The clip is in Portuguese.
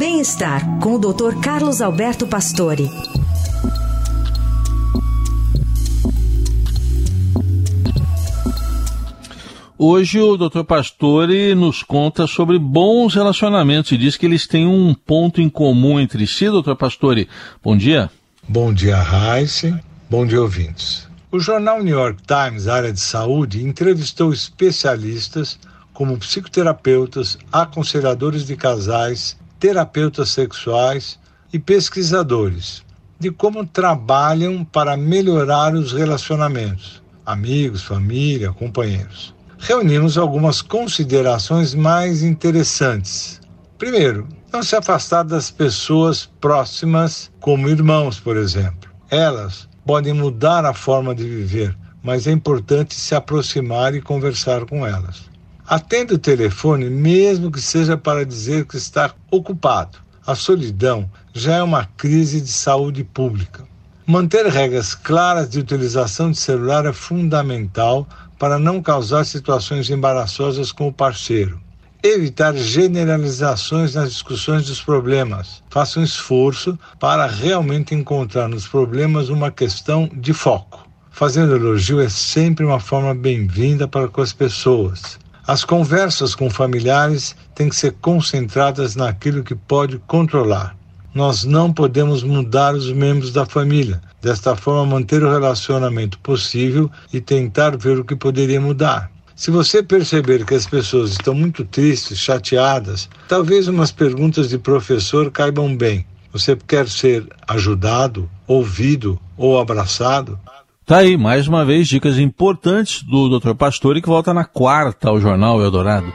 Bem-estar com o Dr. Carlos Alberto Pastore. Hoje o Dr. Pastore nos conta sobre bons relacionamentos e diz que eles têm um ponto em comum entre si, Dr. Pastore. Bom dia. Bom dia, Raíssa. Bom dia, ouvintes. O jornal New York Times, área de saúde, entrevistou especialistas como psicoterapeutas, aconselhadores de casais, terapeutas sexuais e pesquisadores de como trabalham para melhorar os relacionamentos, amigos, família, companheiros reunimos algumas considerações mais interessantes. Primeiro, não se afastar das pessoas próximas, como irmãos, por exemplo. Elas podem mudar a forma de viver, mas é importante se aproximar e conversar com elas. Atenda o telefone, mesmo que seja para dizer que está ocupado. A solidão já é uma crise de saúde pública. Manter regras claras de utilização de celular é fundamental para não causar situações embaraçosas com o parceiro. Evitar generalizações nas discussões dos problemas. Faça um esforço para realmente encontrar nos problemas uma questão de foco. Fazendo elogio é sempre uma forma bem-vinda para com as pessoas. As conversas com familiares têm que ser concentradas naquilo que pode controlar. Nós não podemos mudar os membros da família. Desta forma, manter o relacionamento possível e tentar ver o que poderia mudar. Se você perceber que as pessoas estão muito tristes, chateadas, talvez umas perguntas de professor caibam bem. Você quer ser ajudado, ouvido ou abraçado? Tá aí, mais uma vez, dicas importantes do Dr. Pastore que volta na quarta ao Jornal Eldorado.